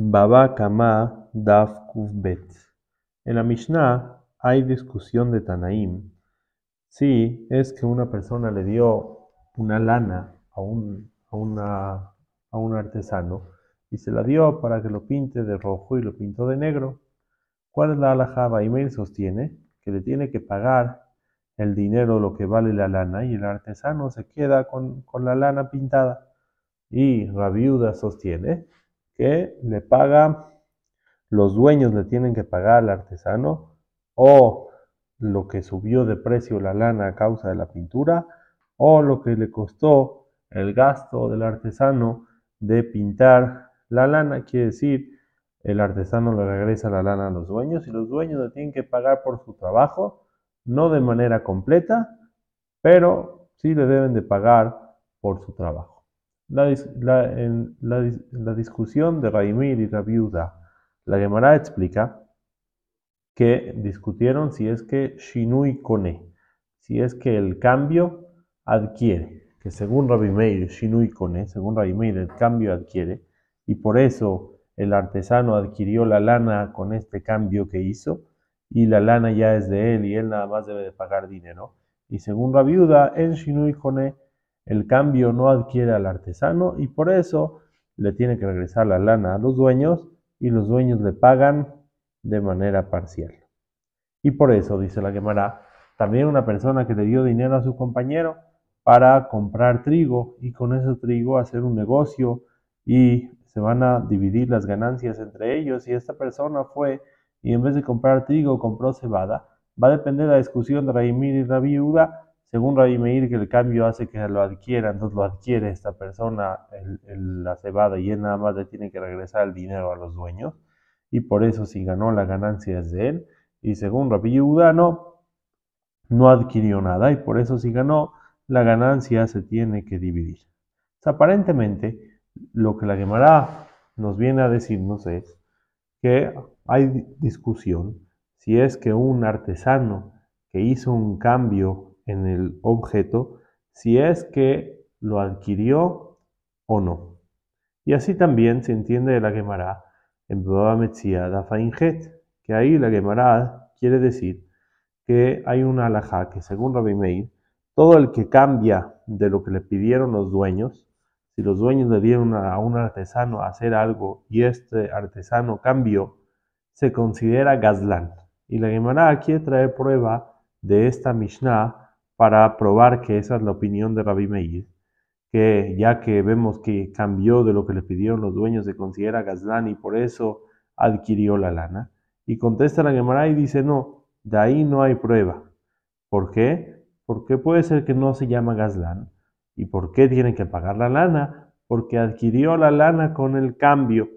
Baba Kama Daf Bet. En la Mishnah hay discusión de Tanaim. Si es que una persona le dio una lana a un, a una, a un artesano y se la dio para que lo pinte de rojo y lo pintó de negro. ¿Cuál es la alajaba? Email sostiene que le tiene que pagar el dinero, lo que vale la lana, y el artesano se queda con, con la lana pintada. Y la viuda sostiene que le paga, los dueños le tienen que pagar al artesano o lo que subió de precio la lana a causa de la pintura o lo que le costó el gasto del artesano de pintar la lana, quiere decir, el artesano le regresa la lana a los dueños y los dueños le tienen que pagar por su trabajo, no de manera completa, pero sí le deben de pagar por su trabajo. La, en la, discusión de Raimir y Rabiuda, la Gemara explica que discutieron si es que Shinui Kone, si es que el cambio adquiere, que según Rabbi Meir, Shinui Kone, según Rabbi Meir, el cambio adquiere, y por eso el artesano adquirió la lana con este cambio que hizo, y la lana ya es de él y él nada más debe de pagar dinero. Y según Rabiuda, en Shinui Kone, el cambio no adquiere al artesano y por eso le tiene que regresar la lana a los dueños y los dueños le pagan de manera parcial. Y por eso, dice la Gemara, también una persona que le dio dinero a su compañero para comprar trigo y con ese trigo hacer un negocio y se van a dividir las ganancias entre ellos y esta persona fue y en vez de comprar trigo compró cebada, va a depender de la discusión de Raimir y la viuda según Rabbi Meir, que el cambio hace que lo adquiera, entonces lo adquiere esta persona, la cebada, y él nada más le tiene que regresar el dinero a los dueños, y por eso si ganó la ganancia es de él, y según Rabbi Yehuda no, no adquirió nada, y por eso si ganó, la ganancia se tiene que dividir. aparentemente, lo que la Gemara nos viene a decirnos es que hay discusión si es que un artesano que hizo un cambio en el objeto si es que lo adquirió o no. Y así también se entiende de la Gemara en Baba Metzia da que ahí la Gemara quiere decir que hay una alajá que según Rabbi Meir, todo el que cambia de lo que le pidieron los dueños, si los dueños le dieron a un artesano a hacer algo y este artesano cambió, se considera gazlán. Y la Gemara quiere traer prueba de esta Mishnah para probar que esa es la opinión de Rabbi Meir, que ya que vemos que cambió de lo que le pidieron los dueños, se considera Gazlán y por eso adquirió la lana. Y contesta la Gemara y dice, no, de ahí no hay prueba. ¿Por qué? Porque puede ser que no se llama Gazlán. ¿Y por qué tiene que pagar la lana? Porque adquirió la lana con el cambio.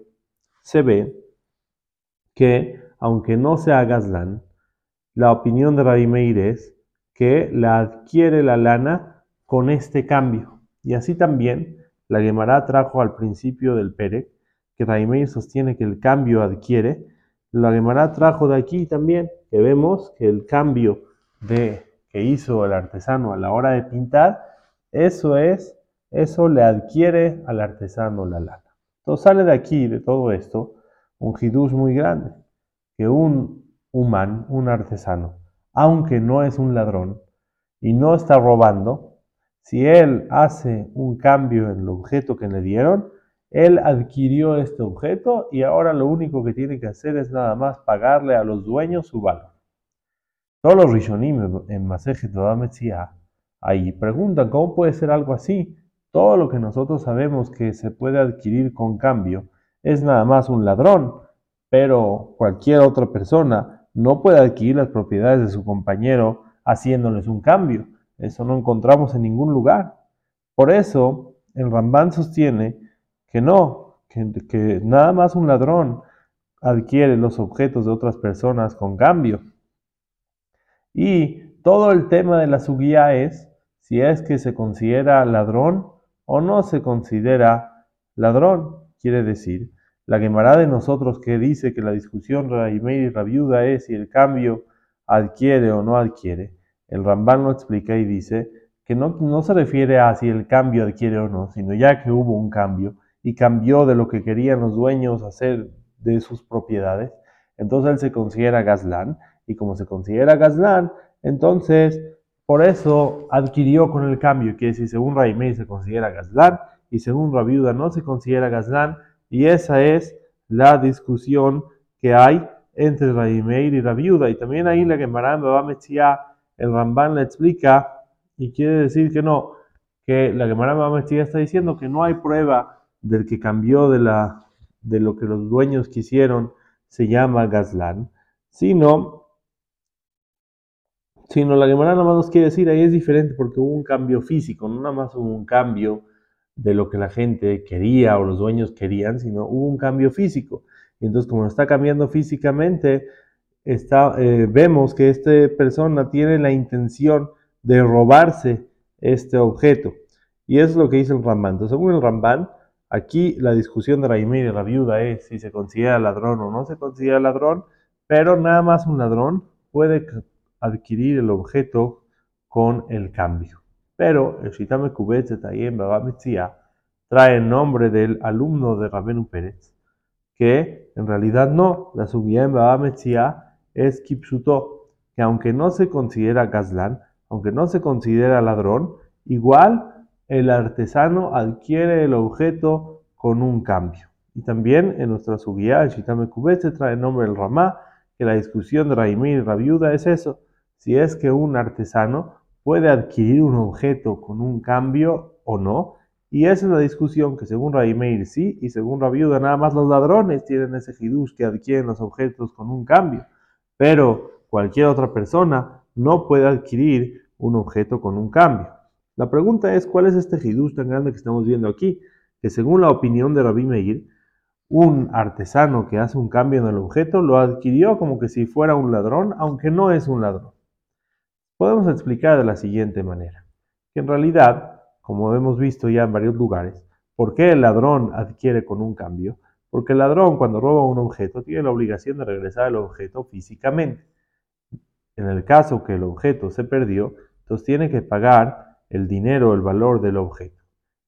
Se ve que, aunque no sea Gazlán, la opinión de Rabbi Meir es que la adquiere la lana con este cambio. Y así también la Gemara trajo al principio del Pere, que Raimei sostiene que el cambio adquiere. La Gemara trajo de aquí también que vemos que el cambio de que hizo el artesano a la hora de pintar, eso es, eso le adquiere al artesano la lana. Entonces sale de aquí, de todo esto, un hidush muy grande, que un humano, un artesano, aunque no es un ladrón y no está robando, si él hace un cambio en el objeto que le dieron, él adquirió este objeto y ahora lo único que tiene que hacer es nada más pagarle a los dueños su valor. Todos los Rishonim en Maseje Metzia ahí preguntan cómo puede ser algo así. Todo lo que nosotros sabemos que se puede adquirir con cambio es nada más un ladrón, pero cualquier otra persona no puede adquirir las propiedades de su compañero haciéndoles un cambio. Eso no encontramos en ningún lugar. Por eso, el Ramban sostiene que no, que, nada más un ladrón adquiere los objetos de otras personas con cambio. Y todo el tema de la subía es si es que se considera ladrón o no se considera ladrón. Quiere decir, la Gemara de nosotros que dice que la discusión Raimei y Rabiuda es si el cambio adquiere o no adquiere, el Ramban lo explica y dice que no, no se refiere a si el cambio adquiere o no, sino ya que hubo un cambio y cambió de lo que querían los dueños hacer de sus propiedades, entonces él se considera Gazlán, y como se considera Gazlán, entonces por eso adquirió con el cambio, que si según Raimei se considera Gazlán, y según Rabiuda no se considera Gazlán, y esa es la discusión que hay entre Raimei y Rabiuda, y también ahí la Gemara Baba el Ramban le explica, y quiere decir que no, que la Gemara Baba está diciendo que no hay prueba del que cambió de, la, de lo que los dueños quisieron, se llama Gazlán, sino, sino la Gemara nada más nos quiere decir, ahí es diferente porque hubo un cambio físico, no nada más hubo un cambio de lo que la gente quería o los dueños querían, sino hubo un cambio físico. Entonces como está cambiando físicamente, está, eh, vemos que esta persona tiene la intención de robarse este objeto. Y eso es lo que dice el Ramban. Entonces, según el Ramban, aquí la discusión de la y la viuda es si se considera ladrón o no se considera ladrón, pero nada más un ladrón puede adquirir el objeto con el cambio. Pero el Shitame Kubetze Tayem Baba trae el nombre del alumno de Rabenu Pérez, que en realidad no, la subida en Baba es Kipshuto, que aunque no se considera Gazlan, aunque no se considera ladrón, igual el artesano adquiere el objeto con un cambio. Y también en nuestra subía, el Shitame Kubet, se trae el nombre del Ramá, que la discusión de Raimir y Rabiuda es eso. Si es que un artesano puede adquirir un objeto con un cambio o no. Y esa es la discusión que según Raimir sí y según Rabiuda nada más los ladrones tienen ese hidush que adquieren los objetos con un cambio pero cualquier otra persona no puede adquirir un objeto con un cambio. La pregunta es, ¿cuál es este hidush tan grande que estamos viendo aquí? Que según la opinión de Rabbi Meir, un artesano que hace un cambio en el objeto lo adquirió como que si fuera un ladrón, aunque no es un ladrón. Podemos explicar de la siguiente manera, que en realidad, como hemos visto ya en varios lugares, ¿por qué el ladrón adquiere con un cambio? Porque el ladrón cuando roba un objeto tiene la obligación de regresar el objeto físicamente. En el caso que el objeto se perdió, entonces tiene que pagar el dinero, el valor del objeto.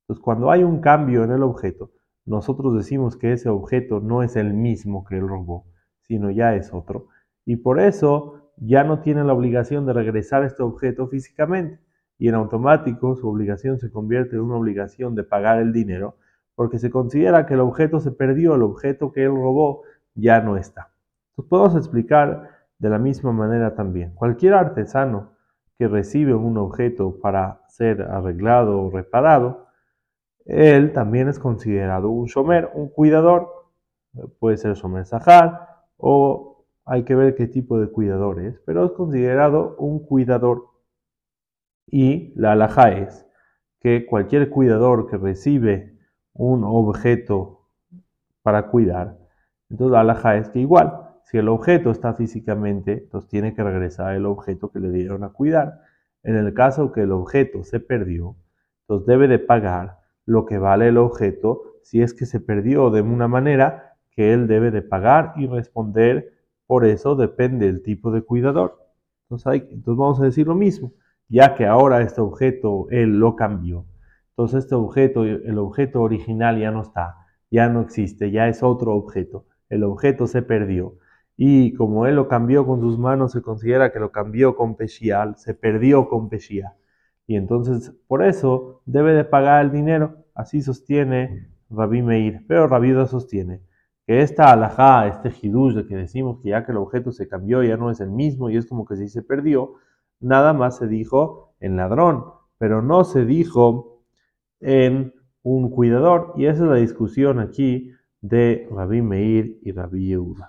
Entonces cuando hay un cambio en el objeto, nosotros decimos que ese objeto no es el mismo que él robó, sino ya es otro. Y por eso ya no tiene la obligación de regresar este objeto físicamente. Y en automático su obligación se convierte en una obligación de pagar el dinero porque se considera que el objeto se perdió, el objeto que él robó ya no está. Entonces podemos explicar de la misma manera también. Cualquier artesano que recibe un objeto para ser arreglado o reparado, él también es considerado un shomer, un cuidador. Puede ser shomer sahar o hay que ver qué tipo de cuidador es, pero es considerado un cuidador. Y la alhaja es que cualquier cuidador que recibe un objeto para cuidar, entonces la alhaja es que igual, si el objeto está físicamente, entonces tiene que regresar el objeto que le dieron a cuidar. En el caso que el objeto se perdió, entonces debe de pagar lo que vale el objeto si es que se perdió de una manera que él debe de pagar y responder. Por eso depende del tipo de cuidador. Entonces, vamos a decir lo mismo, ya que ahora este objeto él lo cambió entonces este objeto, el objeto original ya no está, ya no existe, ya es otro objeto. El objeto se perdió. Y como él lo cambió con sus manos, se considera que lo cambió con Peshial, se perdió con Peshial. Y entonces, por eso, debe de pagar el dinero. Así sostiene Rabbi Meir. Pero Rabbi sostiene que esta alajá, este hidush de que decimos que ya que el objeto se cambió, ya no es el mismo y es como que si se perdió, nada más se dijo en ladrón, pero no se dijo en un cuidador. Y esa es la discusión aquí de Rabbi Meir y Rabbi Yehuda.